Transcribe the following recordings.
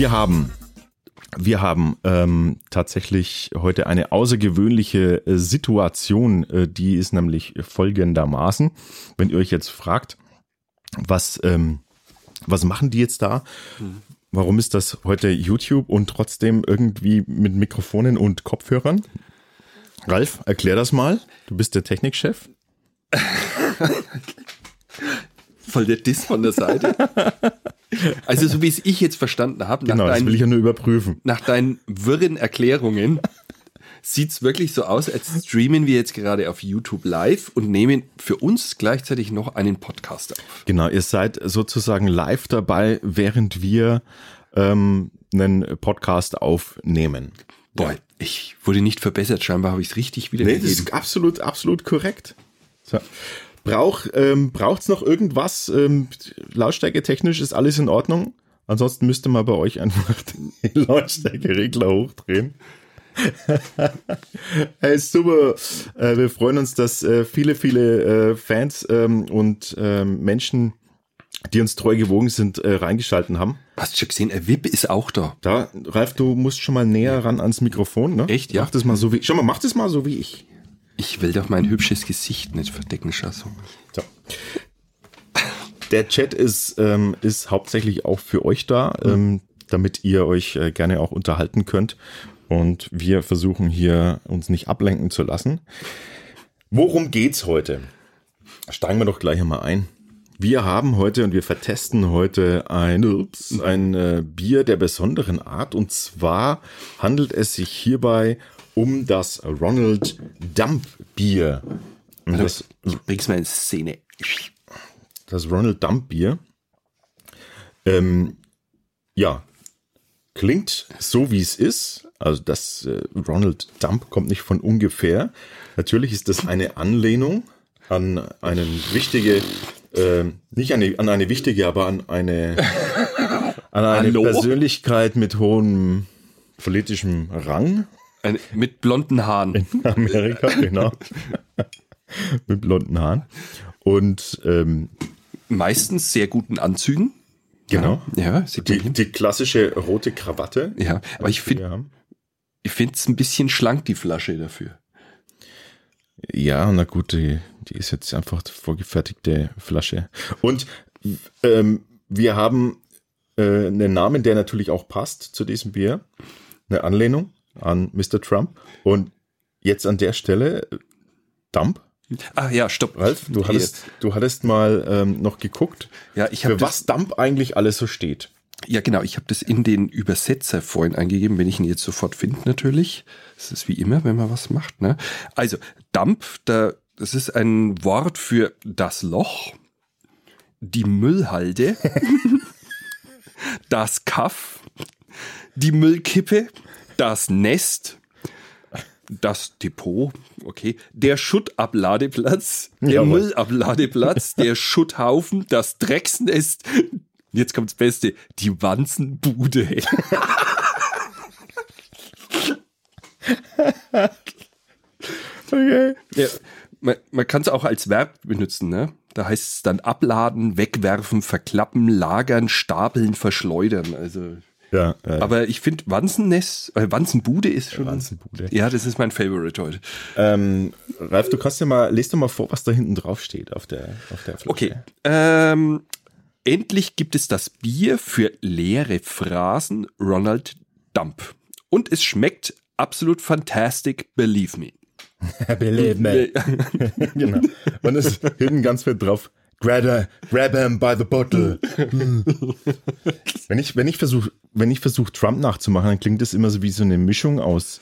Wir haben wir haben ähm, tatsächlich heute eine außergewöhnliche äh, Situation, äh, die ist nämlich folgendermaßen. Wenn ihr euch jetzt fragt, was, ähm, was machen die jetzt da? Mhm. Warum ist das heute YouTube und trotzdem irgendwie mit Mikrofonen und Kopfhörern? Ralf, erklär das mal. Du bist der Technikchef. Voll der Diss von der Seite. Also so wie es ich jetzt verstanden habe, genau, das will ich ja nur überprüfen. Nach deinen wirren Erklärungen sieht es wirklich so aus, als streamen wir jetzt gerade auf YouTube live und nehmen für uns gleichzeitig noch einen Podcast auf. Genau, ihr seid sozusagen live dabei, während wir ähm, einen Podcast aufnehmen. Boah, ja. ich wurde nicht verbessert, scheinbar habe ich es richtig wieder Nee, das ist absolut, absolut korrekt. So. Brauch, ähm, braucht's noch irgendwas? Ähm, Lautstärke technisch ist alles in Ordnung. Ansonsten müsste man bei euch einfach den Lautstärkeregler hochdrehen. hey, super. Äh, wir freuen uns, dass äh, viele, viele äh, Fans ähm, und ähm, Menschen, die uns treu gewogen sind, äh, reingeschalten haben. Hast du schon gesehen, ein VIP ist auch da. Da, Ralf, du musst schon mal näher ran ans Mikrofon, ne? Echt, ja? Mach das mal so wie, schau mal, mach das mal so wie ich. Ich will doch mein hübsches Gesicht nicht verdecken, Schasso. So. Der Chat ist, ähm, ist hauptsächlich auch für euch da, mhm. ähm, damit ihr euch äh, gerne auch unterhalten könnt. Und wir versuchen hier uns nicht ablenken zu lassen. Worum geht's heute? Steigen wir doch gleich einmal ein. Wir haben heute und wir vertesten heute ein, ups, ein äh, Bier der besonderen Art. Und zwar handelt es sich hierbei um das Ronald Dump Bier. Und das, ich bring's mal in Szene. Das Ronald Dump Bier. Ähm, ja, klingt so wie es ist. Also das äh, Ronald Dump kommt nicht von ungefähr. Natürlich ist das eine Anlehnung an eine wichtige, äh, nicht eine, an eine wichtige, aber an eine, an eine Persönlichkeit mit hohem politischem Rang. Eine, mit blonden Haaren. In Amerika, genau. mit blonden Haaren. Und ähm, meistens sehr guten Anzügen. Genau. Ja, die, die, klassische rote Krawatte. Ja, aber ich finde ich finde es ein bisschen schlank, die Flasche dafür. Ja, na gut, die, die ist jetzt einfach vorgefertigte Flasche. Und ähm, wir haben äh, einen Namen, der natürlich auch passt zu diesem Bier. Eine Anlehnung an Mr. Trump. Und jetzt an der Stelle Dump. Ah ja, stopp. Ralf, du hattest, du hattest mal ähm, noch geguckt, ja, ich für was Dump eigentlich alles so steht. Ja, genau. Ich habe das in den Übersetzer vorhin eingegeben, wenn ich ihn jetzt sofort finde, natürlich. Das ist wie immer, wenn man was macht. Ne? Also, Dump, da, das ist ein Wort für das Loch, die Müllhalde, das Kaff, die Müllkippe, das Nest, das Depot, okay, der Schuttabladeplatz, der ja, Müllabladeplatz, der Schutthaufen, das Drecksnest. Jetzt kommt's Beste, die Wanzenbude. okay. Ja, man, man kann es auch als Verb benutzen, ne? Da heißt es dann abladen, wegwerfen, verklappen, lagern, stapeln, verschleudern. Also ja, äh, Aber ich finde Wanzennest, äh, Wanzenbude ist schon. Wanzenbude. Ja, das ist mein Favorite heute. Ähm, Ralf, du kannst ja mal, lest doch mal vor, was da hinten drauf steht auf der, auf der Flasche. Okay. Ähm, endlich gibt es das Bier für leere Phrasen Ronald Dump. Und es schmeckt absolut fantastic, believe me. believe me. genau. Und es ist hinten ganz fett drauf. Grab, grab him by the bottle. wenn ich, wenn ich versuche, wenn ich versuche, Trump nachzumachen, dann klingt das immer so wie so eine Mischung aus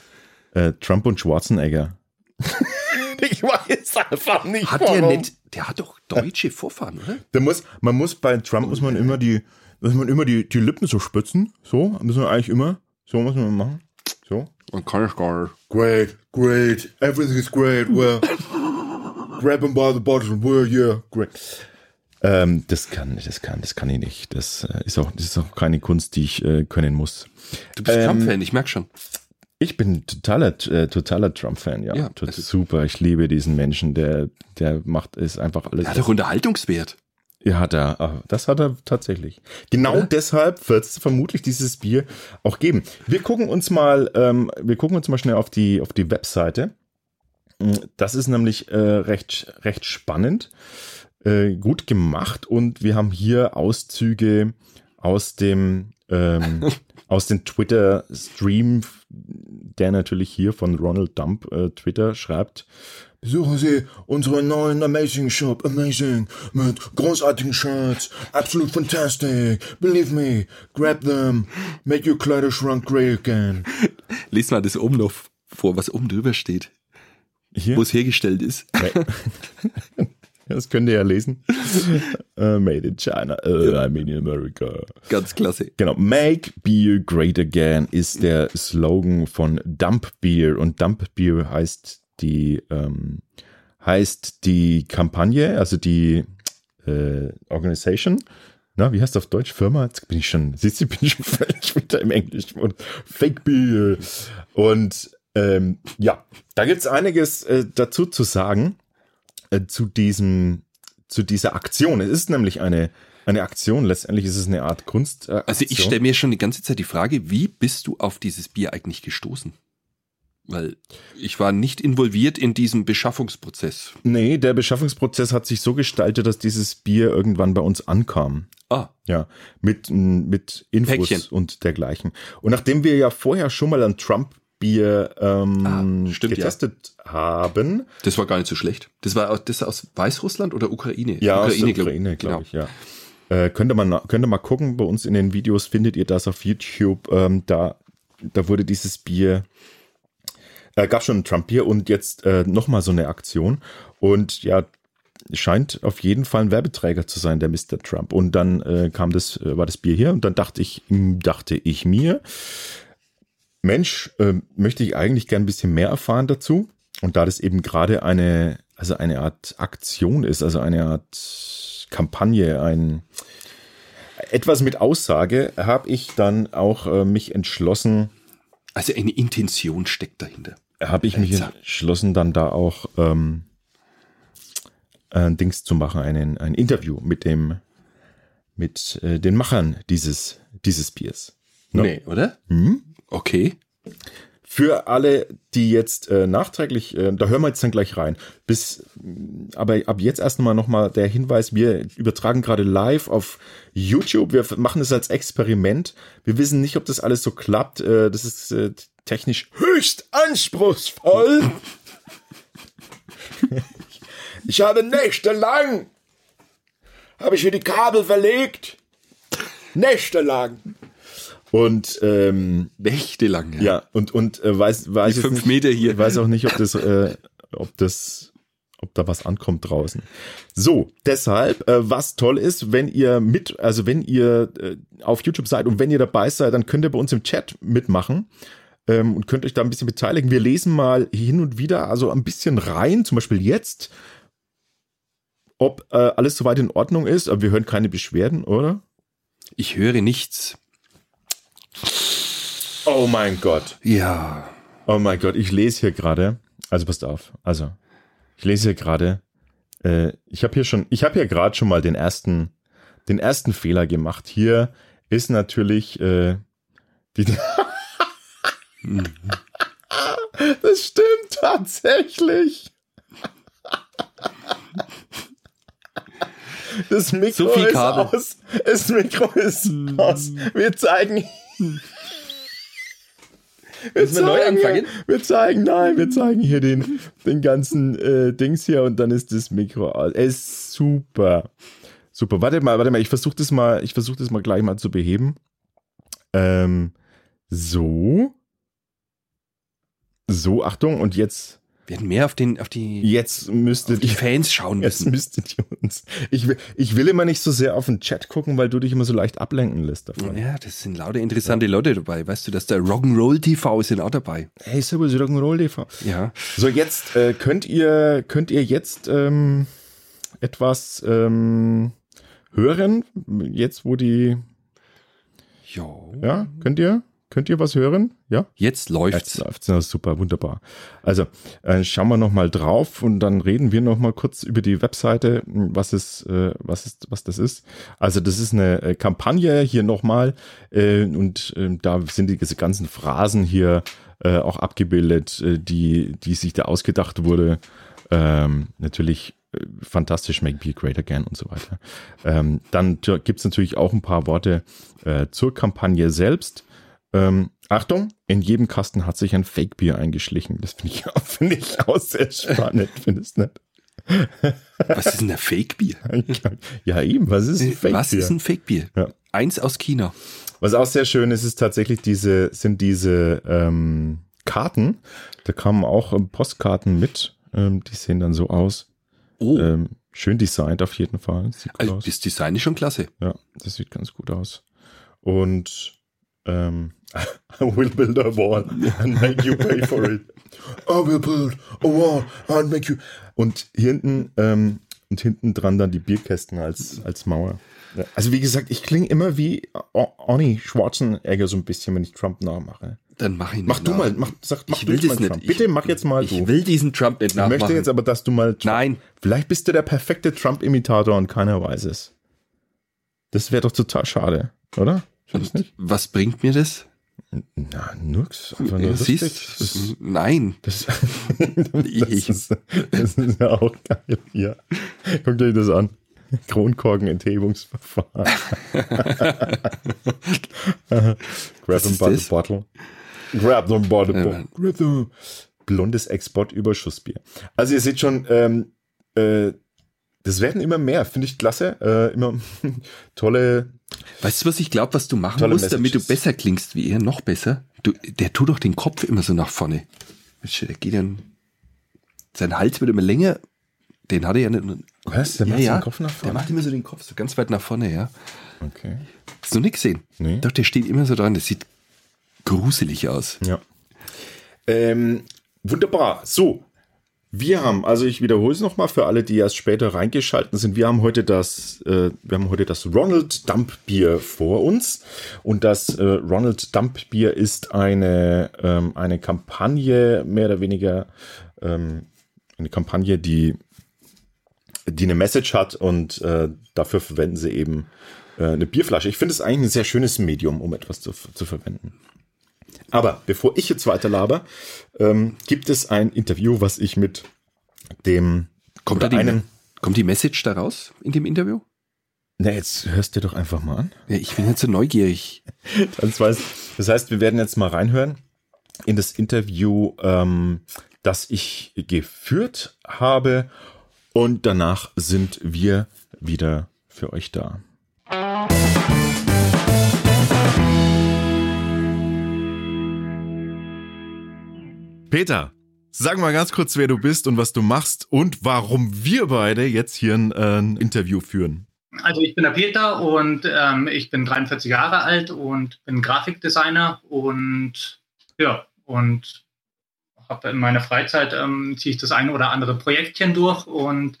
äh, Trump und Schwarzenegger. ich weiß einfach nicht. Hat warum. der nicht, der hat doch deutsche Vorfahren, oder? Der muss, man muss bei Trump muss man immer die, muss man immer die, die Lippen so spitzen. So, müssen wir eigentlich immer. So muss man machen. So. Man kann ich gar nicht. Great, great, everything is great, well. grab him by the bottom, well, yeah, great. Ähm, das kann, das kann, das kann ich nicht. Das äh, ist auch, das ist auch keine Kunst, die ich äh, können muss. Du bist ähm, Trump-Fan, ich merke schon. Ich bin totaler, äh, totaler Trump-Fan, ja. ja also super. Ich liebe diesen Menschen, der, der macht, ist einfach alles. Er hat doch Unterhaltungswert. Ja, hat er. Ah, Das hat er tatsächlich. Genau Oder? deshalb wird es vermutlich dieses Bier auch geben. Wir gucken uns mal, ähm, wir gucken uns mal schnell auf die, auf die Webseite. Das ist nämlich äh, recht, recht spannend, äh, gut gemacht und wir haben hier Auszüge aus dem, ähm, aus dem Twitter-Stream, der natürlich hier von Ronald Dump äh, Twitter schreibt. Besuchen Sie unseren neuen Amazing Shop, Amazing, mit großartigen Shirts, absolut fantastic, believe me, grab them, make your Kleiderschrank great again. Lies mal das oben noch vor, was oben drüber steht, wo es hergestellt ist. Das könnt ihr ja lesen. Äh, made in China, uh, I mean in America. Ganz klasse. Genau, Make Beer Great Again ist der Slogan von Dump Beer und Dump Beer heißt die ähm, heißt die Kampagne, also die äh, Organisation. Na, wie heißt das auf Deutsch? Firma? Jetzt bin ich schon, siehst du, bin ich schon völlig wieder im Englisch. Und Fake Beer. Und ähm, ja, da gibt's einiges äh, dazu zu sagen äh, zu diesem, zu dieser Aktion. Es ist nämlich eine, eine Aktion. Letztendlich ist es eine Art Kunst. Äh, Also ich stelle mir schon die ganze Zeit die Frage, wie bist du auf dieses Bier eigentlich gestoßen? Weil ich war nicht involviert in diesem Beschaffungsprozess. Nee, der Beschaffungsprozess hat sich so gestaltet, dass dieses Bier irgendwann bei uns ankam. Ah, Ja, mit, mit Infos Päckchen. und dergleichen. Und nachdem wir ja vorher schon mal ein Trump-Bier ähm, Ah, stimmt, getestet haben, das war gar nicht so schlecht. Das war auch- das aus Weißrussland oder Ukraine? ja, aus der glaub- Ukraine, glaube genau. ich, ja. Äh, könnt, ihr mal, na- könnt ihr mal gucken, bei uns in den Videos findet ihr das auf YouTube. Ähm, da, da wurde dieses Bier, äh, gab schon ein Trump-Bier und jetzt äh, nochmal so eine Aktion. Und ja, scheint auf jeden Fall ein Werbeträger zu sein, der Mr. Trump. Und dann äh, kam das, äh, war das Bier hier und dann dachte ich, dachte ich mir, Mensch, äh, möchte ich eigentlich gern ein bisschen mehr erfahren dazu. Und da das eben gerade eine, also eine Art Aktion ist, also eine Art Kampagne, ein etwas mit Aussage, habe ich dann auch äh, mich entschlossen, Also eine Intention steckt dahinter. habe ich mich entschlossen, dann da auch ähm, ein Dings zu machen, einen, ein Interview mit dem, mit äh, den Machern dieses, dieses Biers. Ne? Nee, oder? Okay. Für alle, die jetzt äh, nachträglich, äh, da hören wir jetzt dann gleich rein. Bis, aber ab jetzt erst mal nochmal der Hinweis, wir übertragen gerade live auf YouTube. Wir machen es als Experiment. Wir wissen nicht, ob das alles so klappt. Äh, das ist äh, technisch höchst anspruchsvoll. ich habe nächtelang, habe ich mir die Kabel verlegt. Nächtelang. Und ähm, Nächtelang. ja, und, und äh, weiß, weiß Die fünf nicht, Meter hier. Ich weiß auch nicht, ob das, äh, ob das, ob da was ankommt draußen. So, deshalb, äh, was toll ist, wenn ihr mit, also wenn ihr äh, auf YouTube seid und wenn ihr dabei seid, dann könnt ihr bei uns im Chat mitmachen ähm, und könnt euch da ein bisschen beteiligen. Wir lesen mal hin und wieder, also ein bisschen rein, zum Beispiel jetzt, ob äh, alles soweit in Ordnung ist. Aber wir hören keine Beschwerden, oder? Ich höre nichts. Oh mein Gott. Ja. Oh mein Gott, ich lese hier gerade. Also passt auf. Also, ich lese hier gerade. Äh, ich habe hier schon, ich habe hier gerade schon mal den ersten, den ersten Fehler gemacht. Hier ist natürlich äh, die. das stimmt tatsächlich. Das Mikro So viel ist aus. Das Mikro ist aus. Wir zeigen. Wir Müssen wir neu zeigen anfangen? Hier, wir zeigen, nein, wir zeigen hier den, den ganzen äh, Dings hier und dann ist das Mikro aus. Es ist super. Super. Warte mal, warte mal, ich versuche das mal, ich versuche das mal gleich mal zu beheben. Ähm, so. So, Achtung, und jetzt, Wir hätten mehr auf, den, auf die, jetzt müsstet die ihr Fans schauen Jetzt müssen. müsstet ihr uns. Ich will, ich will immer nicht so sehr auf den Chat gucken, weil du dich immer so leicht ablenken lässt davon. Ja, das sind lauter interessante Leute dabei. Weißt du, dass der Rock'n'Roll TV sind auch dabei. Hey, Servus, Rock'n'Roll TV. Ja. So, jetzt äh, könnt ihr, könnt ihr jetzt ähm, etwas ähm, hören, jetzt wo die, Jo. ja, könnt ihr? Könnt ihr was hören? Ja? Jetzt läuft's. Jetzt läuft's. Ja, super, wunderbar. Also äh, schauen wir noch mal drauf und dann reden wir noch mal kurz über die Webseite, was ist, äh, was ist, was das ist. Also das ist eine äh, Kampagne hier noch mal äh, und äh, da sind diese ganzen Phrasen hier äh, auch abgebildet, äh, die, die sich da ausgedacht wurde. Ähm, natürlich fantastisch, Make Beer Great Again und so weiter. Ähm, dann gibt's natürlich auch ein paar Worte zur Kampagne selbst. Ähm, Achtung, in jedem Kasten hat sich ein Fake-Bier eingeschlichen. Das finde ich, auch, find ich auch sehr spannend, findest du nicht? Was ist denn ein Fake-Bier? Ja, eben, was ist ein Fake-Bier? Was ist ein Fake-Bier? Ja. Eins aus China. Was auch sehr schön ist, ist tatsächlich diese, sind diese ähm, Karten. Da kamen auch ähm, Postkarten mit. Ähm, die sehen dann so aus. Oh. Ähm, schön designt auf jeden Fall. also aus. das Design ist schon klasse. Ja, das sieht ganz gut aus. Und ähm, I will build a wall and make you pay for it. I will build a wall and make you. Und hinten, ähm, und hinten dran dann die Bierkästen als, als Mauer. Also wie gesagt, ich klinge immer wie Arnie Schwarzenegger so ein bisschen, wenn ich Trump nachmache. Dann mach ihn nicht Mach du mal, mach, sag, mach ich will das nicht. Trump. Bitte mach jetzt mal ich du. Ich will diesen Trump nicht nachmachen. Ich möchte jetzt aber, dass du mal Trump, Nein. Vielleicht bist du der perfekte Trump-Imitator und keiner weiß es. Das wäre doch total schade, oder? Was bringt mir das? Na, nix. Einfach nur Siehst, das, nein. Das, das, ist, das ist ja auch geil hier. Guckt euch das an. Kronkorken-Enthebungsverfahren. Grab them by the bottle. Grab them by the bottle. Blondes Export-Überschussbier. Also ihr seht schon, ähm, äh, das werden immer mehr, finde ich klasse. Äh, immer tolle. Weißt du, was ich glaube, was du machen musst, Messages. damit du besser klingst wie er, noch besser? Du, der tut doch den Kopf immer so nach vorne. Der geht dann, sein Hals wird immer länger. Den hat er ja nicht. Was? Der ja, macht ja, den Kopf nach vorne? Der macht immer so den Kopf so ganz weit nach vorne, ja. Okay. Hast du nicht gesehen? Nee. Doch, der steht immer so dran. Das sieht gruselig aus. Ja. Ähm, wunderbar. So, wir haben, also ich wiederhole es nochmal für alle, die erst später reingeschalten sind. Wir haben heute das, äh, wir haben heute das Ronald Dump Bier vor uns. Und das äh, Ronald Dump Bier ist eine, ähm, eine Kampagne, mehr oder weniger ähm, eine Kampagne, die, die eine Message hat und äh, dafür verwenden sie eben äh, eine Bierflasche. Ich finde es eigentlich ein sehr schönes Medium, um etwas zu, zu verwenden. Aber bevor ich jetzt weiter laber, ähm, gibt es ein Interview, was ich mit dem kommt da die, einen, kommt die Message daraus in dem Interview? Na, jetzt hörst du doch einfach mal an. Ja, ich bin jetzt so neugierig. das, heißt, das heißt, wir werden jetzt mal reinhören in das Interview, ähm, das ich geführt habe. Und danach sind wir wieder für euch da. Peter, sag mal ganz kurz, wer du bist und was du machst und warum wir beide jetzt hier ein, äh, ein Interview führen. Also ich bin der Peter und ähm, ich bin 43 Jahre alt und bin Grafikdesigner und ja, und habe in meiner Freizeit ähm, ziehe ich das eine oder andere Projektchen durch und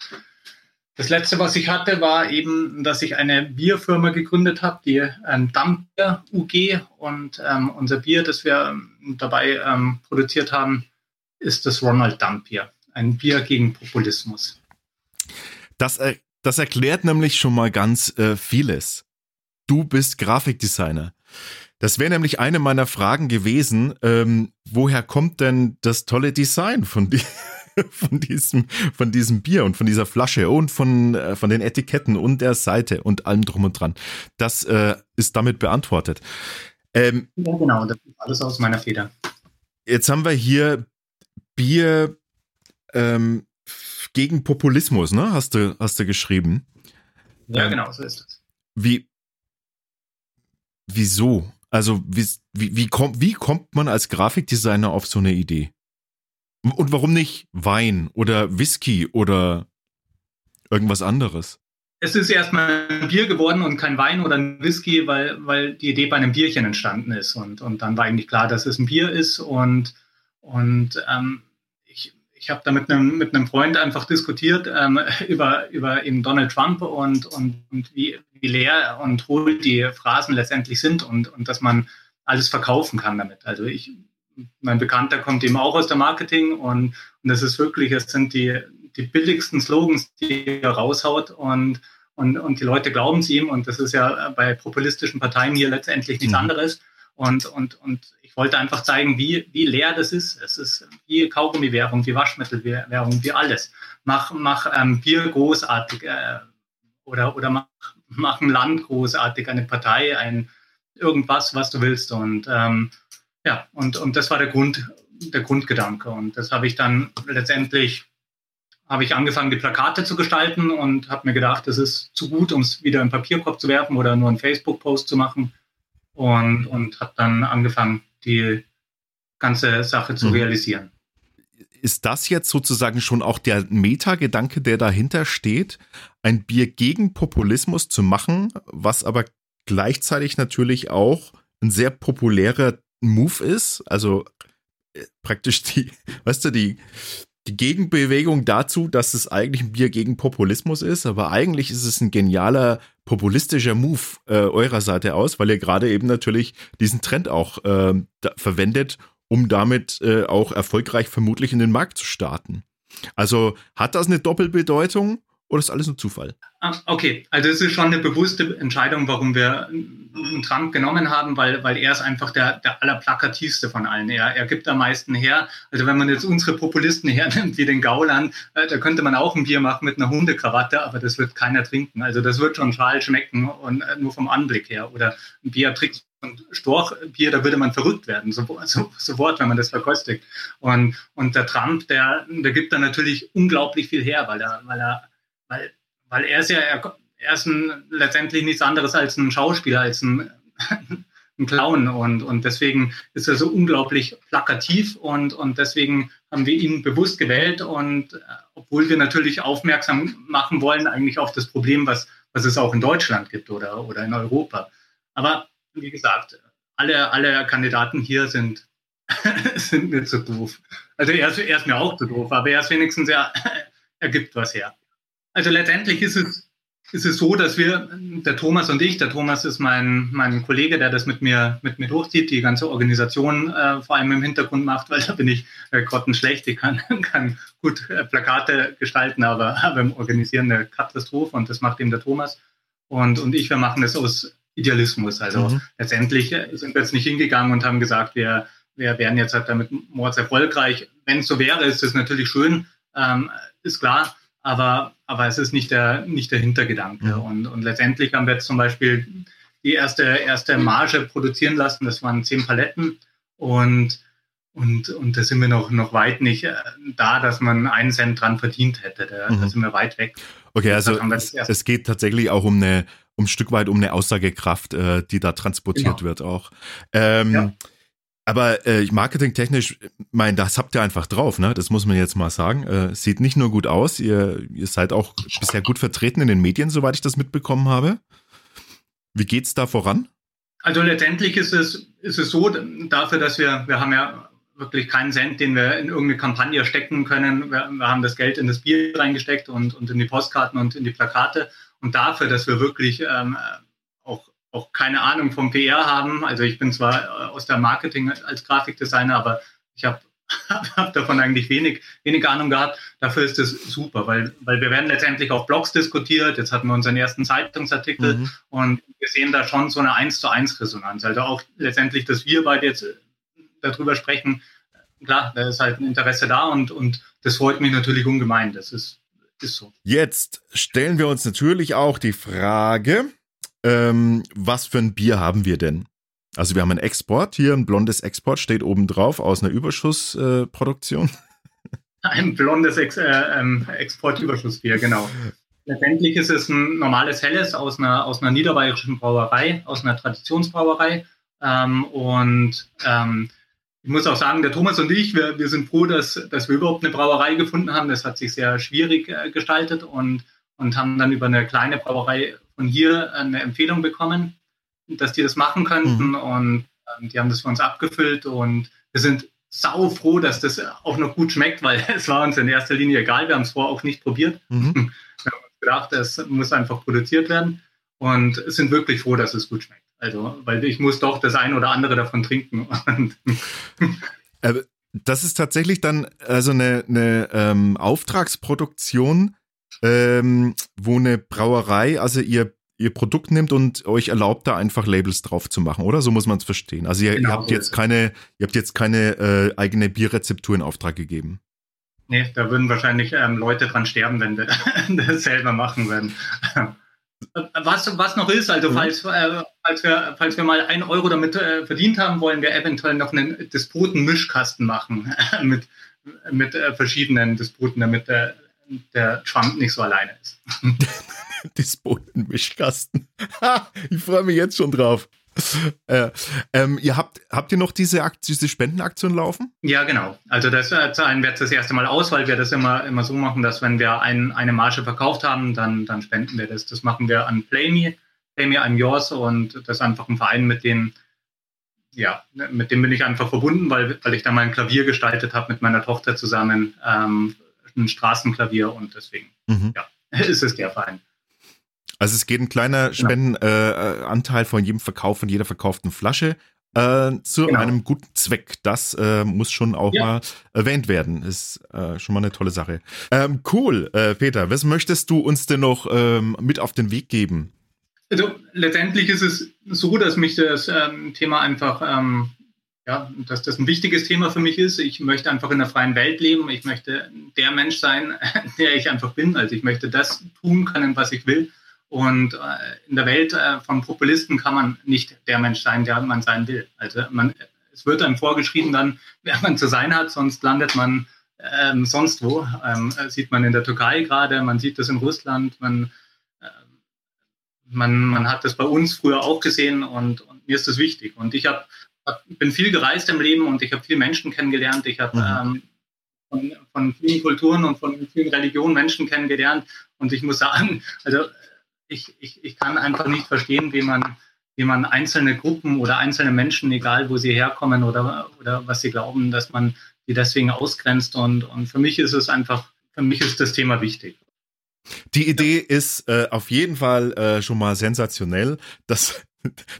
das letzte, was ich hatte, war eben, dass ich eine Bierfirma gegründet habe, die ähm, Dammbier UG. Und ähm, unser Bier, das wir ähm, dabei ähm, produziert haben, ist das Ronald Dammbier. Ein Bier gegen Populismus. Das, äh, das erklärt nämlich schon mal ganz äh, vieles. Du bist Grafikdesigner. Das wäre nämlich eine meiner Fragen gewesen. Ähm, woher kommt denn das tolle Design von dir? von diesem, von diesem Bier und von dieser Flasche und von, äh, von den Etiketten und der Seite und allem drum und dran. Das äh, ist damit beantwortet. Ähm, ja, genau, das ist alles aus meiner Feder. Jetzt haben wir hier Bier ähm, gegen Populismus, ne? Hast du, hast du geschrieben? Ja, ähm, genau, so ist es. Wie, wieso? Also, wie, wie, wie, kommt, wie kommt man als Grafikdesigner auf so eine Idee? Und warum nicht Wein oder Whisky oder irgendwas anderes? Es ist erstmal ein Bier geworden und kein Wein oder ein Whisky, weil, weil die Idee bei einem Bierchen entstanden ist. Und, und dann war eigentlich klar, dass es ein Bier ist. Und, und ähm, ich, ich habe da mit einem, mit einem Freund einfach diskutiert ähm, über, über eben Donald Trump und, und, und wie, wie leer und hohl die Phrasen letztendlich sind und, und dass man alles verkaufen kann damit. Also ich, mein Bekannter kommt eben auch aus der Marketing und, und das ist wirklich, es sind die, die billigsten Slogans, die er raushaut und, und, und die Leute glauben es ihm und das ist ja bei populistischen Parteien hier letztendlich nichts mhm. anderes. Und, und, und ich wollte einfach zeigen, wie, wie leer das ist. Es ist wie Kaugummi-Währung, wie Waschmittelwährung, wie alles. Mach, mach ähm, Bier großartig äh, oder, oder mach, mach ein Land großartig, eine Partei, ein irgendwas, was du willst. Und ähm, ja, und, und das war der Grund, der Grundgedanke. Und das habe ich dann letztendlich habe ich angefangen, die Plakate zu gestalten und habe mir gedacht, das ist zu gut, um es wieder in den Papierkorb zu werfen oder nur einen Facebook-Post zu machen und, und habe dann angefangen, die ganze Sache zu mhm. realisieren. Ist das jetzt sozusagen schon auch der Metagedanke, der dahinter steht, ein Bier gegen Populismus zu machen, was aber gleichzeitig natürlich auch ein sehr populärer Move ist? Also äh, praktisch die, weißt du, die, die Gegenbewegung dazu, dass es eigentlich ein Bier gegen Populismus ist, aber eigentlich ist es ein genialer populistischer Move äh, eurer Seite aus, weil ihr gerade eben natürlich diesen Trend auch äh, verwendet, um damit äh, auch erfolgreich vermutlich in den Markt zu starten. Also hat das eine Doppelbedeutung oder ist alles nur Zufall? Ah, okay, also es ist schon eine bewusste Entscheidung, warum wir Trump genommen haben, weil, weil er ist einfach der, der allerplakativste von allen. Er, er gibt am meisten her. Also wenn man jetzt unsere Populisten hernimmt, wie den Gauland, äh, da könnte man auch ein Bier machen mit einer Hundekrawatte, aber das wird keiner trinken. Also das wird schon schal schmecken und äh, nur vom Anblick her. Oder ein Beatrix und Storchbier, da würde man verrückt werden, so, so, sofort, wenn man das verkostet. Und, und der Trump, der, der gibt da natürlich unglaublich viel her, weil er, weil er weil, weil er ist ja, er, er ist ein, letztendlich nichts anderes als ein Schauspieler, als ein, ein Clown und, und deswegen ist er so unglaublich plakativ und, und deswegen haben wir ihn bewusst gewählt und äh, obwohl wir natürlich aufmerksam machen wollen eigentlich auf das Problem, was, was es auch in Deutschland gibt oder, oder in Europa. Aber wie gesagt, alle, alle Kandidaten hier sind, sind mir zu doof. Also er ist, er ist mir auch zu doof, aber er ist wenigstens, er, er gibt was her. Also letztendlich ist es, ist es so, dass wir, der Thomas und ich, der Thomas ist mein, mein Kollege, der das mit mir, mit mir durchzieht, die ganze Organisation äh, vor allem im Hintergrund macht, weil da bin ich äh, grottenschlecht. Ich kann, kann gut äh, Plakate gestalten, aber, aber im Organisieren eine Katastrophe und das macht eben der Thomas. Und, und ich, wir machen das aus Idealismus. Also mhm. letztendlich äh, sind wir jetzt nicht hingegangen und haben gesagt, wir, wir wären jetzt halt damit mords erfolgreich. Wenn es so wäre, ist das natürlich schön, ähm, ist klar aber, aber es ist nicht der, nicht der Hintergedanke. Mhm. Und, und letztendlich haben wir jetzt zum Beispiel die erste, erste Marge produzieren lassen, das waren zehn Paletten und und, und da sind wir noch, noch weit nicht äh, da, dass man einen Cent dran verdient hätte. Da, mhm. da sind wir weit weg. Okay, also es, es, geht tatsächlich auch um eine, um ein Stück weit um eine Aussagekraft, äh, die da transportiert genau. wird auch. Ähm, ja. Aber äh, marketingtechnisch, mein, das habt ihr einfach drauf, ne? Das muss man jetzt mal sagen. Äh, sieht nicht nur gut aus, ihr, ihr seid auch bisher gut vertreten in den Medien, soweit ich das mitbekommen habe. Wie geht's da voran? Also letztendlich ist es, ist es so, dafür, dass wir, wir haben ja wirklich keinen Cent, den wir in irgendeine Kampagne stecken können. Wir, wir haben das Geld in das Bier reingesteckt und, und in die Postkarten und in die Plakate. Und dafür, dass wir wirklich ähm, auch keine Ahnung vom PR haben. Also ich bin zwar äh, aus der Marketing als Grafikdesigner, aber ich habe hab davon eigentlich wenig, wenig Ahnung gehabt. Dafür ist es super, weil, weil wir werden letztendlich auf Blogs diskutiert. Jetzt hatten wir unseren ersten Zeitungsartikel mhm. und wir sehen da schon so eine 1 zu 1 Resonanz. Also auch letztendlich, dass wir beide jetzt äh, darüber sprechen, klar, da ist halt ein Interesse da und, und das freut mich natürlich ungemein. Das ist, ist so. Jetzt stellen wir uns natürlich auch die Frage, ähm, was für ein Bier haben wir denn? Also wir haben einen Export, hier ein blondes Export steht oben drauf aus einer Überschussproduktion. Äh, ein blondes Ex äh, ähm, Exportüberschussbier, genau. Letztendlich ist es ein normales Helles aus einer, aus einer niederbayerischen Brauerei, aus einer Traditionsbrauerei. Ähm, und ähm, ich muss auch sagen, der Thomas und ich, wir, wir sind froh, dass, dass wir überhaupt eine Brauerei gefunden haben. Das hat sich sehr schwierig äh, gestaltet und, und haben dann über eine kleine Brauerei von hier eine Empfehlung bekommen, dass die das machen könnten mhm. und ähm, die haben das für uns abgefüllt und wir sind sau froh, dass das auch noch gut schmeckt, weil es war uns in erster Linie egal. Wir haben es vorher auch nicht probiert. Mhm. Wir haben uns gedacht, es muss einfach produziert werden und sind wirklich froh, dass es gut schmeckt. Also, weil ich muss doch das ein oder andere davon trinken. äh, das ist tatsächlich dann also eine, eine ähm, Auftragsproduktion, ähm, wo eine Brauerei, also ihr ihr Produkt nimmt und euch erlaubt, da einfach Labels drauf zu machen, oder? So muss man es verstehen. Also ihr, genau, ihr habt jetzt keine, ihr habt jetzt keine äh, eigene Bierrezeptur in Auftrag gegeben. Nee, da würden wahrscheinlich ähm, Leute dran sterben, wenn wir das selber machen würden. Was, was noch ist, also mhm. falls, äh, falls, wir, falls wir mal ein Euro damit äh, verdient haben, wollen wir eventuell noch einen Despoten-Mischkasten machen mit, mit äh, verschiedenen Disputen, damit der, Trump nicht so alleine ist. Despoten-Mischkasten. ich freue mich jetzt schon drauf. Äh, ähm, ihr habt, habt ihr noch diese, diese Spendenaktion laufen? Ja, genau. Also das äh, zahlen wir jetzt das erste Mal aus, weil wir das immer, immer so machen, dass wenn wir ein, eine Marge verkauft haben, dann, dann spenden wir das. Das machen wir an PlayMe, PlayMe I'm Yours und das ist einfach ein Verein, mit dem, ja, mit dem bin ich einfach verbunden, weil, weil ich da mal ein Klavier gestaltet habe mit meiner Tochter zusammen, ähm, ein Straßenklavier und deswegen, mhm. ja, ist es der Verein. Also es geht ein kleiner genau. Spendenanteil äh, von jedem Verkauf, von jeder verkauften Flasche äh, zu genau. einem guten Zweck. Das äh, muss schon auch ja. mal erwähnt werden. Ist äh, schon mal eine tolle Sache. Ähm, cool, äh, Peter. Was möchtest du uns denn noch ähm, mit auf den Weg geben? Also letztendlich ist es so, dass mich das ähm, Thema einfach, ähm, ja, dass das ein wichtiges Thema für mich ist. Ich möchte einfach in der freien Welt leben. Ich möchte der Mensch sein, der ich einfach bin. Also ich möchte das tun können, was ich will. Und äh, in der Welt äh, von Populisten kann man nicht der Mensch sein, der man sein will. Also man, es wird einem vorgeschrieben dann, wer man zu sein hat, sonst landet man ähm, sonst wo. Ähm, sieht man in der Türkei gerade, man sieht das in Russland, man, äh, man, man hat das bei uns früher auch gesehen und, und mir ist das wichtig. Und ich hab, bin viel gereist im Leben und ich habe viele Menschen kennengelernt. Ich habe mhm. ähm, von, von vielen Kulturen und von vielen Religionen Menschen kennengelernt. Und ich muss sagen, also ich, ich, ich kann einfach nicht verstehen, wie man, wie man einzelne Gruppen oder einzelne Menschen, egal wo sie herkommen oder, oder was sie glauben, dass man die deswegen ausgrenzt. Und, und für mich ist es einfach, für mich ist das Thema wichtig. Die Idee ist äh, auf jeden Fall äh, schon mal sensationell. Das,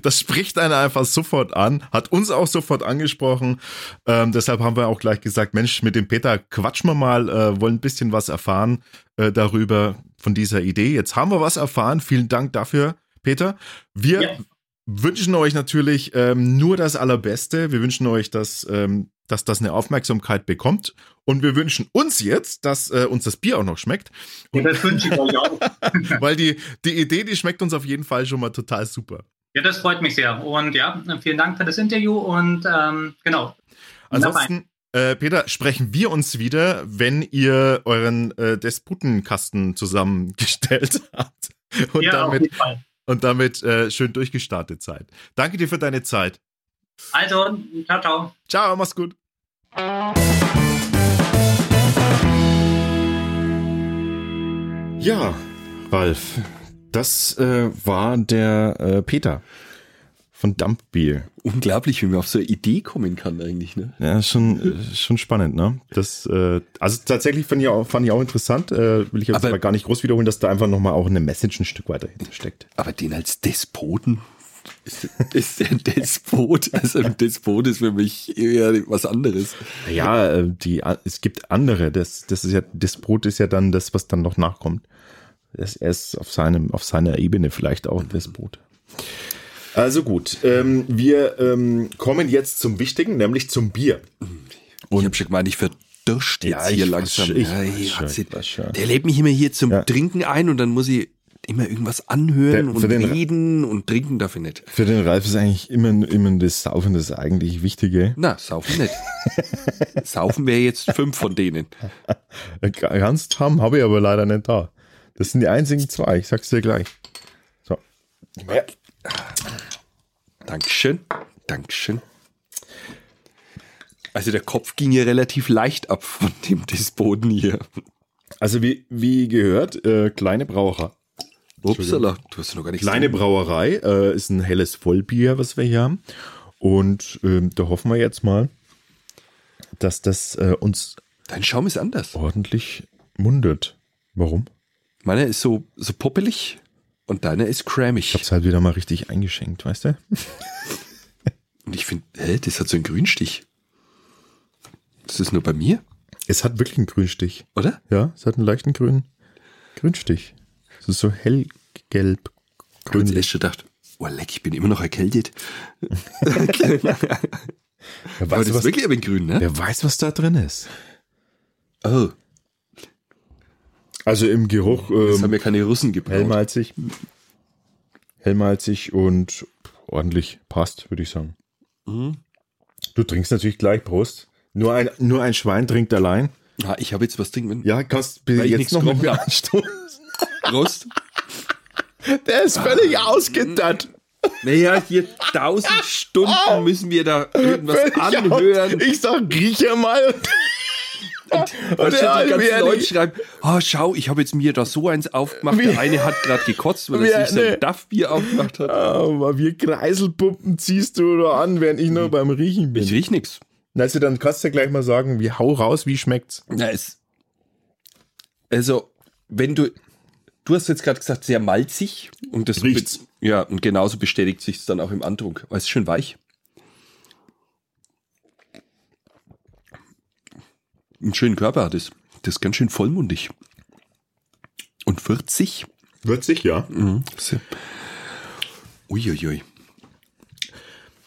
das spricht einen einfach sofort an, hat uns auch sofort angesprochen. Ähm, deshalb haben wir auch gleich gesagt, Mensch, mit dem Peter quatschen wir mal, äh, wollen ein bisschen was erfahren äh, darüber, von dieser Idee. Jetzt haben wir was erfahren. Vielen Dank dafür, Peter. Wir ja. wünschen euch natürlich ähm, nur das Allerbeste. Wir wünschen euch, dass, ähm, dass das eine Aufmerksamkeit bekommt. Und wir wünschen uns jetzt, dass äh, uns das Bier auch noch schmeckt. Ja, das wünsche ich euch auch. weil die, die Idee, die schmeckt uns auf jeden Fall schon mal total super. Ja, das freut mich sehr. Und ja, vielen Dank für das Interview und ähm, genau. Ansonsten, äh, Peter, sprechen wir uns wieder, wenn ihr euren äh, Despotenkasten zusammengestellt habt und ja, damit, und damit äh, schön durchgestartet seid. Danke dir für deine Zeit. Also, ciao, ciao. Ciao, mach's gut. Ja, Ralf, das äh, war der äh, Peter von Dumpbier. Unglaublich, wie man auf so eine Idee kommen kann eigentlich, ne? Ja, schon, äh, schon spannend, ne? Das, äh, also tatsächlich fand ich auch, fand ich auch interessant, äh, will ich jetzt aber, aber gar nicht groß wiederholen, dass da einfach nochmal auch eine Message ein Stück weiter steckt. Aber den als Despoten? Ist, ist der Despot? Also ein Despot ist für mich eher was anderes. Ja, äh, die, es gibt andere. Das, das ist ja, Despot ist ja dann das, was dann noch nachkommt. Er ist auf seinem, auf seiner Ebene vielleicht auch ein Despot. Also gut, ähm, wir ähm, kommen jetzt zum Wichtigen, nämlich zum Bier. Und ich habe schon gemeint, ich verdirscht jetzt ja, hier langsam. Ich, ja, schön, der lädt mich immer hier zum ja. Trinken ein und dann muss ich immer irgendwas anhören der, und reden und trinken darf ich nicht. Für den Ralf ist eigentlich immer, immer das Saufen das eigentlich Wichtige. Na, Saufen nicht. Saufen wäre jetzt fünf von denen. Kannst haben, habe ich aber leider nicht da. Das sind die einzigen zwei, ich sag's dir gleich. So. Ja. Dankeschön. Dankeschön. Also der Kopf ging ja relativ leicht ab von dem Despoten hier. Also wie, wie gehört, äh, kleine Brauerei. Upsala, du hast noch gar nicht Kleine Brauerei äh, ist ein helles Vollbier, was wir hier haben. Und ähm, da hoffen wir jetzt mal, dass das äh, uns. Dein Schaum ist anders. Ordentlich mundet. Warum? Meiner ist so, so poppelig Und deiner ist Ich cremig. hab's halt wieder mal richtig eingeschenkt, weißt du? Und ich finde, hä, das hat so einen Grünstich. Das ist nur bei mir, Es hat wirklich einen Grünstich. oder? Ja, es hat einen leichten grünen Grünstich. Es ist so hellgelb. Ich habe erst gedacht, oh leck, ich bin immer noch erkältet. Wer Aber weiß, das ist was, wirklich aber Grün, ne? wer weiß, was da drin ist. Oh, Also im Geruch das haben ähm, ja keine Russen gebraucht. hellmalzig. Hellmalzig und ordentlich passt, würde ich sagen. Mhm. Du trinkst natürlich gleich, Prost. Nur ein, nur ein Schwein trinkt allein. Ah, ich habe jetzt was trinken. Ja, kannst ich jetzt noch mit mir anstoßen. Prost. Der ist völlig ausgedatt. Naja, hier tausend Stunden müssen wir da irgendwas Völlig anhören. aus- Ich sag, riech ja mal. Weißt du, der die ganzen Leute schreiben, oh, schau, ich habe jetzt mir da so eins aufgemacht. Wie- Der eine hat gerade gekotzt, weil er sich nee. sein Duff-Bier aufgemacht hat. Aber wie Kreiselpuppen ziehst du da an, während ich nur beim Riechen bin. Ich riech nix. Also dann kannst du ja gleich mal sagen, wie hau raus, wie schmeckt's? Na, es, also, wenn du, du hast jetzt gerade gesagt, sehr malzig und das Riecht's. be- Ja, und genauso bestätigt sich es dann auch im Andruck. Aber es ist schön weich. Einen schönen Körper hat es. Das ist ganz schön vollmundig. Und 40? Würzig, ja. Mhm. Uiuiui.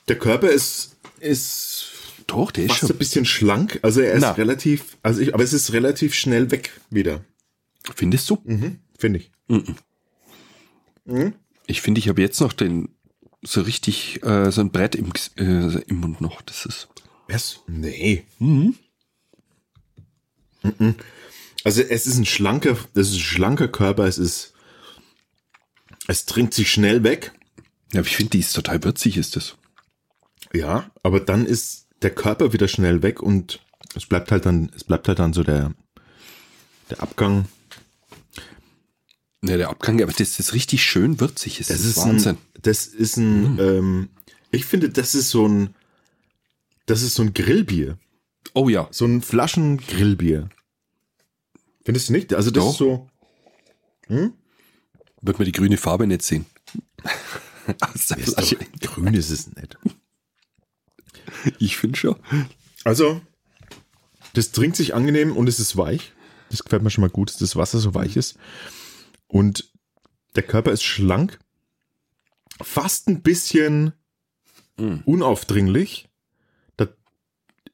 Der Körper ist, ist Doch, der ist fast ein schon. bisschen schlank. Also er ist Na. relativ, also ich, aber es ist relativ schnell weg wieder. Findest du? Finde ich. Ich finde, ich habe jetzt noch den so richtig äh, so ein Brett im, äh, im Mund noch. Das ist. Was? Nee. Mhm. Also es ist ein schlanker, das ist ein schlanker Körper, es ist, es trinkt sich schnell weg. Ja, aber ich finde, die ist total würzig, ist das. Ja, aber dann ist der Körper wieder schnell weg und es bleibt halt dann, es bleibt halt dann so der, der Abgang. Ja, der Abgang, aber das ist richtig schön würzig. Das, Das ist, ist Wahnsinn. ein, das ist ein, ähm, ich finde, das ist so ein, das ist so ein Grillbier, oh ja. so ein Flaschengrillbier. Findest du nicht? Also das Doch. ist so, Wird man die grüne Farbe nicht sehen. Aus der Flasche. grün ist es nicht. Ich finde schon. Also, das trinkt sich angenehm und es ist weich. Das gefällt mir schon mal gut, dass das Wasser so weich ist. Und der Körper ist schlank. Fast ein bisschen Mhm. unaufdringlich.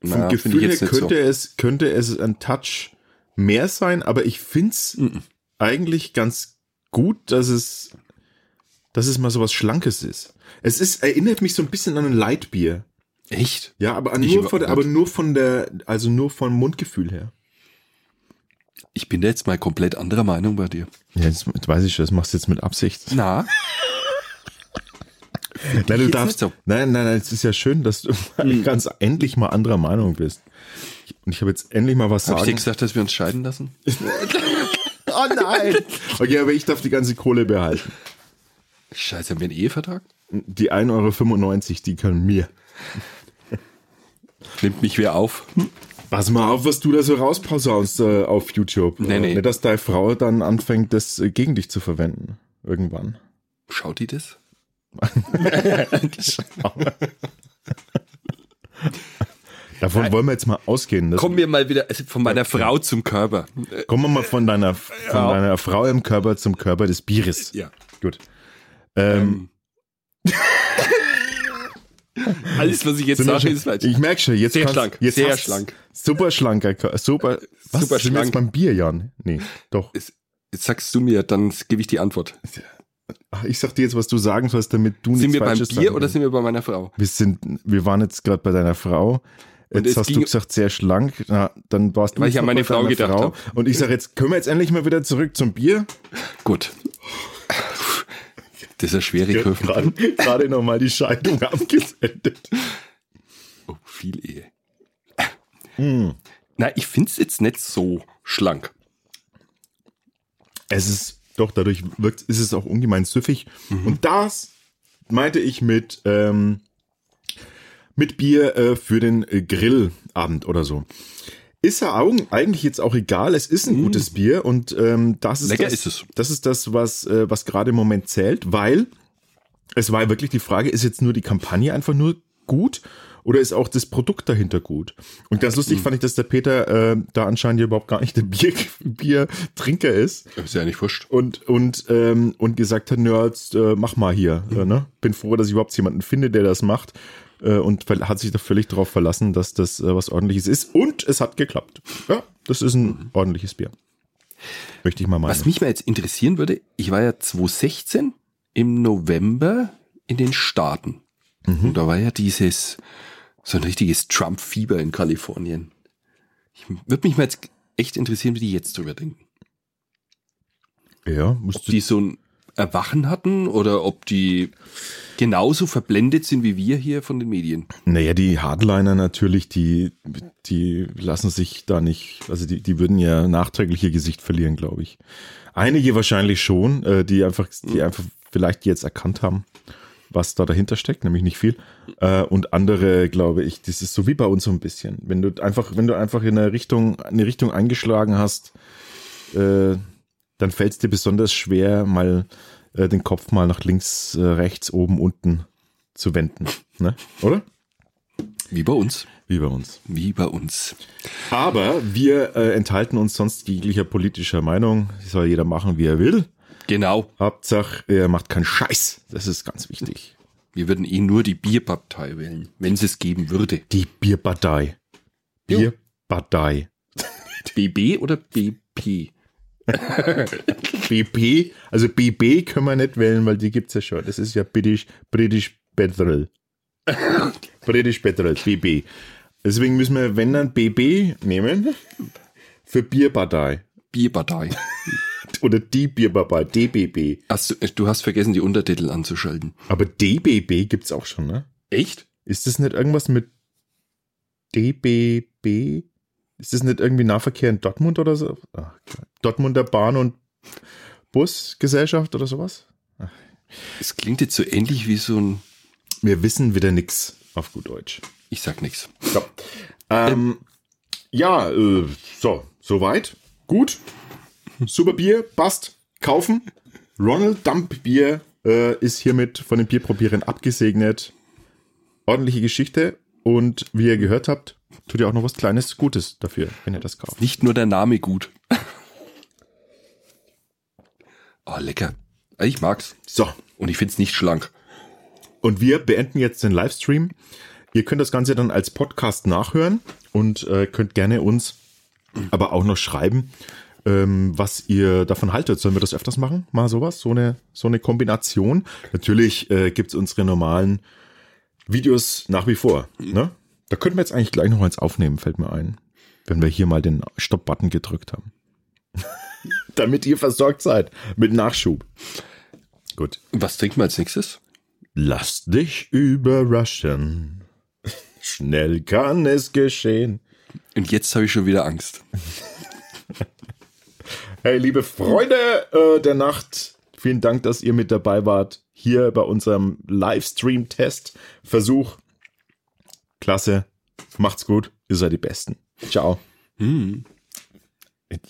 Vom Na, Gefühl her könnte, es, könnte es ein Touch mehr sein, aber ich finde es Mhm. eigentlich ganz gut, dass es, dass es mal so was Schlankes ist. Es ist, erinnert mich so ein bisschen an ein Lightbier. Echt? Ja, aber Ich nur, von der, aber nur von der, also nur vom Mundgefühl her. Ich bin da jetzt mal komplett anderer Meinung bei dir. Ja, jetzt, jetzt weiß ich schon, das machst du jetzt mit Absicht. Na? Nein, du darfst, so. nein, nein, nein, es ist ja schön, dass du ganz endlich mal anderer Meinung bist. Und ich habe jetzt endlich mal was Habe ich dir sagen. gesagt, dass wir uns scheiden lassen? Oh nein! Okay, aber ich darf die ganze Kohle behalten. Scheiße, haben wir einen Ehevertrag? Die 1,95 Euro, die können mir. Nimmt mich wer auf? Pass mal auf, was du da so rausposaunst äh, auf YouTube. Nee, nee. Nicht, dass deine Frau dann anfängt, das äh, gegen dich zu verwenden. Irgendwann. Schaut die das? Davon wollen wir jetzt mal ausgehen. Das Kommen wir mal wieder also von meiner Frau zum Körper. Kommen wir mal von deiner, von Ja. deiner Frau im Körper zum Körper des Bieres. Ja. Gut. Ähm, Alles, was ich jetzt sage, schon, ist falsch. ich merke schon, jetzt Sehr kannst- schlank, Jetzt sehr schlank. Super schlanker Körper. Super, was, Super sind wir jetzt schlank. beim Bier, Jan? Nee, doch. Jetzt sagst du mir, dann gebe ich die Antwort. Ich sag dir jetzt, was du sagen sollst, damit du Sind nichts wir beim Bier oder sind wir bei meiner Frau? wir sind, wir waren jetzt gerade bei deiner Frau. Jetzt hast du gesagt, sehr schlank. Na, dann warst du Weil ich an meine Frau gedacht Frau. hab. Und ich sage, jetzt können wir jetzt endlich mal wieder zurück zum Bier. Gut. Das ist eine schwere Kurve. Gerade, gerade nochmal die Scheidung abgesendet. Oh, viel Ehe. Hm. Na, ich finde es jetzt nicht so schlank. Es ist doch, dadurch wirkt, ist es auch ungemein süffig. Mhm. Und das meinte ich mit, ähm, mit Bier äh, für den äh, Grillabend oder so. Ist ja eigentlich jetzt auch egal. Es ist ein Mm. gutes Bier und ähm, das ist Lecker das, ist es. Das ist das, was, äh, was gerade im Moment zählt, weil es war ja wirklich die Frage, ist jetzt nur die Kampagne einfach nur gut oder ist auch das Produkt dahinter gut? Und ganz lustig fand ich, dass der Peter äh, da anscheinend überhaupt gar nicht der Bier, Biertrinker ist Ist ja nicht wurscht. und und ähm, und gesagt hat, jetzt äh, mach mal hier. Äh, ne? Bin froh, dass ich überhaupt jemanden finde, der das macht äh, und hat sich da völlig darauf verlassen, dass das äh, was Ordentliches ist und es hat geklappt. Ja, das ist ein ordentliches Bier. Möchte ich mal meinen. Was mich mal jetzt interessieren würde, ich war ja 2016 im November in den Staaten. Und da war ja dieses, so ein richtiges Trump-Fieber in Kalifornien. Ich würde mich mal jetzt echt interessieren, wie die jetzt drüber denken. ja, Ob musst du, die so ein Erwachen hatten oder ob die genauso verblendet sind wie wir hier von den Medien. naja, die Hardliner natürlich, die die lassen sich da nicht, also die die würden ja nachträglich ihr Gesicht verlieren, glaube ich. Einige wahrscheinlich schon, äh, die einfach die einfach vielleicht jetzt erkannt haben, was da dahinter steckt, nämlich nicht viel. Äh, und andere, glaube ich, das ist so wie bei uns so ein bisschen. Wenn du einfach, wenn du einfach in eine Richtung, eine Richtung eingeschlagen hast, äh, dann fällt es dir besonders schwer, mal äh, den Kopf mal nach links, äh, rechts, oben, unten zu wenden. Ne? Oder? Wie bei uns. Wie bei uns. Wie bei uns. Aber wir äh, enthalten uns sonst jeglicher politischer Meinung. Soll jeder machen, wie er will. Genau. Hauptsache, er macht keinen Scheiß. Das ist ganz wichtig. Wir würden eh nur die Bierpartei wählen, wenn es es geben würde. Die Bierpartei. Bierpartei. BB oder BP? BP, also BB können wir nicht wählen, weil die gibt's ja schon. Das ist ja British, British Petrol. British Petrol, BB. Deswegen müssen wir, wenn dann BB nehmen, für Bierpartei. Bierpartei. Oder die Bierpartei, DBB. Hast du, du hast vergessen, die Untertitel anzuschalten. Aber DBB gibt's auch schon, ne? Echt? Ist das nicht irgendwas mit DBB? Ist das nicht irgendwie Nahverkehr in Dortmund oder so? Ach. Dortmunder Bahn- und Busgesellschaft oder sowas? Es klingt jetzt so ähnlich wie so ein. Wir wissen wieder nix auf gut Deutsch. Ich sag nix. So. Ähm, ja, äh, so, soweit. Gut. Super Bier, passt. Kaufen. Ronald Dump Bier äh, ist hiermit von den Bierprobierern abgesegnet. Ordentliche Geschichte. Und wie ihr gehört habt, tut ihr auch noch was Kleines Gutes dafür, wenn ihr das kauft. Nicht nur der Name gut. Oh, lecker. Ich mag's. So. Und ich find's nicht schlank. Und wir beenden jetzt den Livestream. Ihr könnt das Ganze dann als Podcast nachhören und äh, könnt gerne uns aber auch noch schreiben, ähm, was ihr davon haltet. Sollen wir das öfters machen? Mal sowas? So eine, so eine Kombination? Natürlich äh, gibt's unsere normalen Videos nach wie vor. Ne? Da könnten wir jetzt eigentlich gleich noch eins aufnehmen, fällt mir ein. Wenn wir hier mal den Stopp-Button gedrückt haben. Damit ihr versorgt seid mit Nachschub. Gut. Was trinken wir als nächstes? Lass dich überraschen. Schnell kann es geschehen. Und jetzt habe ich schon wieder Angst. Hey, liebe Freunde äh, der Nacht, vielen Dank, dass ihr mit dabei wart. Hier bei unserem Livestream-Test-Versuch. Klasse. Macht's gut. Ihr seid die Besten. Ciao. Hm.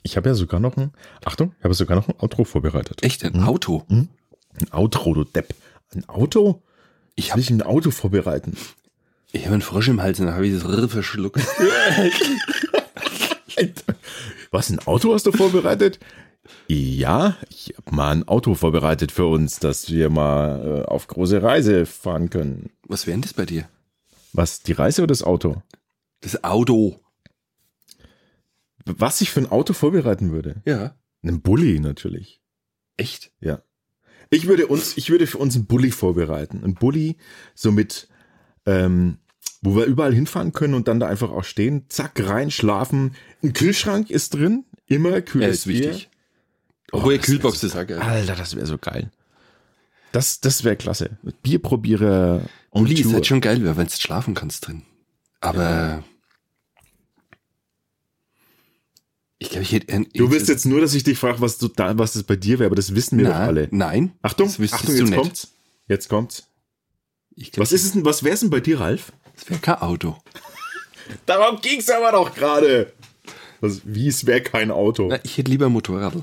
Ich habe ja sogar noch ein, Achtung, ich habe sogar noch ein Outro vorbereitet. Echt, ein Auto? Ein Outro, du Depp. Ein Auto? Ich habe ein Auto vorbereiten. ich hab einen Frosch im Hals und dann habe ich das Rrr verschluckt. Was, ein Auto hast du vorbereitet? Ja, ich habe mal ein Auto vorbereitet für uns, dass wir mal äh, auf große Reise fahren können. Was wäre denn das bei dir? Was, die Reise oder das Auto? Das Auto. Was ich für ein Auto vorbereiten würde? Ja. Einen Bulli natürlich. Echt? Ja. Ich würde uns, ich würde für uns einen Bulli vorbereiten. Ein Bulli, so mit, ähm, wo wir überall hinfahren können und dann da einfach auch stehen, zack, rein, schlafen. Ein Kühlschrank ist drin, immer kühles Ja, ist Bier. wichtig. Obwohl, das Kühlbox ist auch geil. Alter, das wäre so geil. Das, das wäre klasse. Bierprobierer on Bulli ist halt schon geil, weil du schlafen kannst drin. Aber ich glaube, ich hätte Du willst jetzt nur, dass ich dich frage, was du da, was das bei dir wäre, aber das wissen wir doch nein, alle. Nein. Achtung, Achtung, jetzt nicht. kommt's. Jetzt kommt's. Glaub, Was ist es denn, was wär's denn bei dir, Ralf? Das wäre kein Auto. Darum ging's aber doch gerade. Was, wie es wäre kein Auto. Na, ich hätte lieber Motorradl.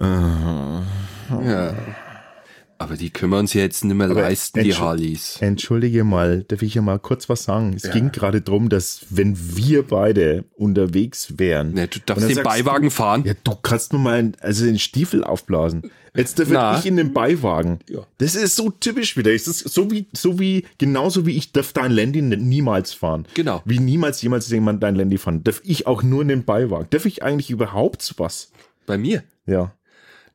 Äh, Ja. Aber die können wir uns ja jetzt nicht mehr Aber leisten, die Harleys. Entschuldige mal, darf ich ja mal kurz was sagen? Es Ja. ging gerade drum, dass wenn wir beide unterwegs wären. Ne, du darfst den Beiwagen fahren. Ja, du kannst mir mal einen- also den Stiefel aufblasen. Jetzt darf Na. ich in den Beiwagen. Ja. Das ist so typisch wieder. Es ist so wie, so wie, genauso wie ich darf dein Landy niemals fahren. Genau. Wie niemals jemals jemand dein Landy fahren. Darf ich auch nur in den Beiwagen. Darf ich eigentlich überhaupt was? Bei mir. Ja.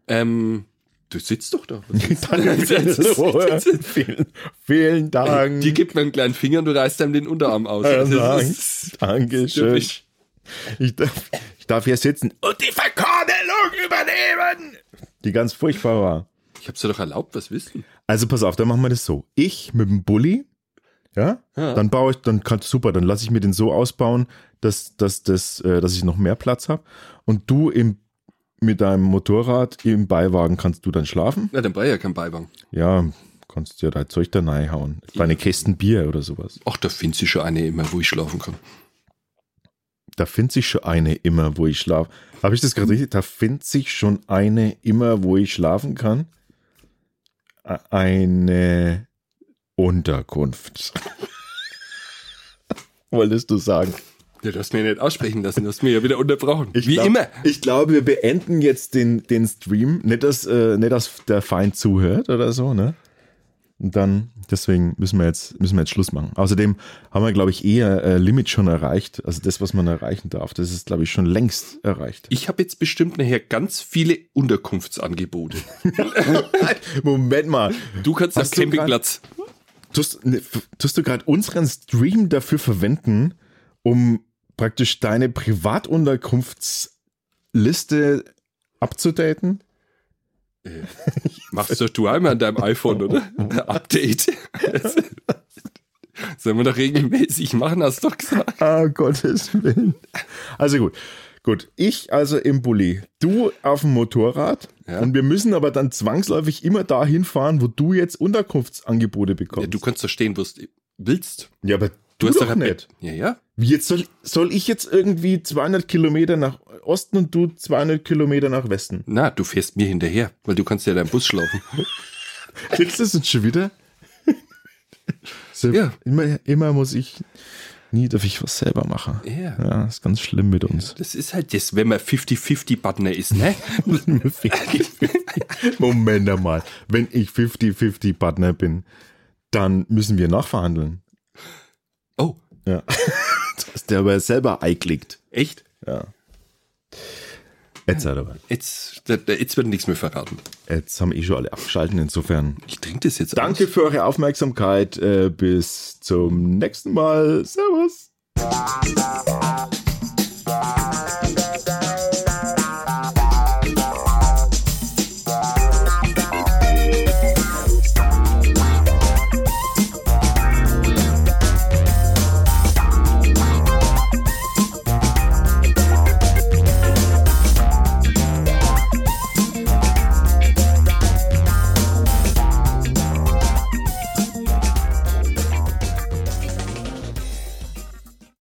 Ähm, du sitzt doch da. Danke. vielen, vielen Dank. Die gibt mir einen kleinen Finger und du reißt einem den Unterarm aus. Das Dank. ist Dankeschön. Ich darf, ich darf hier sitzen und die Verkornelung übernehmen. Die ganz furchtbar war. Ich hab's dir doch erlaubt, was wissen. Also pass auf, dann machen wir das so. Ich mit dem Bulli, ja, Ja. dann baue ich, dann kann super, dann lasse ich mir den so ausbauen, dass, dass, dass, äh, dass ich noch mehr Platz habe. Und du im, mit deinem Motorrad im Beiwagen kannst du dann schlafen. Na, dann brauche ich ja keinen Beiwagen. Ja, kannst dir dein Zeug da reinhauen. Deine Kästen Bier oder sowas. Ach, da findet sich schon eine immer, wo ich schlafen kann. Da findet sich schon eine immer, wo ich schlafe. Habe ich das gerade richtig? Da findet sich schon eine immer, wo ich schlafen kann. Eine Unterkunft. Wolltest du sagen? Ja, du hast mir nicht aussprechen lassen, du hast mir ja wieder unterbrochen. Ich Wie glaub, immer. Ich glaube, wir beenden jetzt den, den Stream. Nicht, dass, äh, nicht, dass der Feind zuhört oder so, ne? Und dann, deswegen müssen wir jetzt, müssen wir jetzt Schluss machen. Außerdem haben wir, glaube ich, eher äh, Limit schon erreicht. Also das, was man erreichen darf, das ist, glaube ich, schon längst erreicht. Ich habe jetzt bestimmt nachher ganz viele Unterkunftsangebote. Moment mal. Du kannst Hast du Campingplatz. Tust, ne, tust du gerade unseren Stream dafür verwenden, um praktisch deine Privatunterkunftsliste abzudaten? Machst doch du einmal an deinem iPhone, oder? Update. Sollen wir doch regelmäßig machen, hast du doch gesagt. Ah, Gottes Willen. Also gut. Gut, ich also im Bulli, du auf dem Motorrad Ja. und wir müssen aber dann zwangsläufig immer dahin fahren, wo du jetzt Unterkunftsangebote Ja, bekommst. du kannst doch stehen, wo du willst. ja aber Du du hast doch doch nicht. Ja, ja. Wie jetzt soll, soll ich jetzt irgendwie 200 Kilometer nach Osten und du 200 Kilometer nach Westen? Na, du fährst mir hinterher, weil du kannst ja deinen Bus schlafen. Kriegst du das jetzt schon wieder? so, Ja. immer, immer muss ich, nie darf ich was selber machen. Ja. Ja, ist ganz schlimm mit uns. Das ist halt das, wenn man 50-50-Partner ist, ne? Moment einmal. Wenn ich 50-50 Partner bin, dann müssen wir nachverhandeln. Ja. Dass der aber selber einklickt. echt? Ja. Jetzt, aber. Jetzt, jetzt wird nichts mehr verraten. Jetzt haben eh schon alle abgeschalten. Insofern Ich trinke das jetzt danke aus. für eure Aufmerksamkeit. Äh, bis zum nächsten Mal. Servus.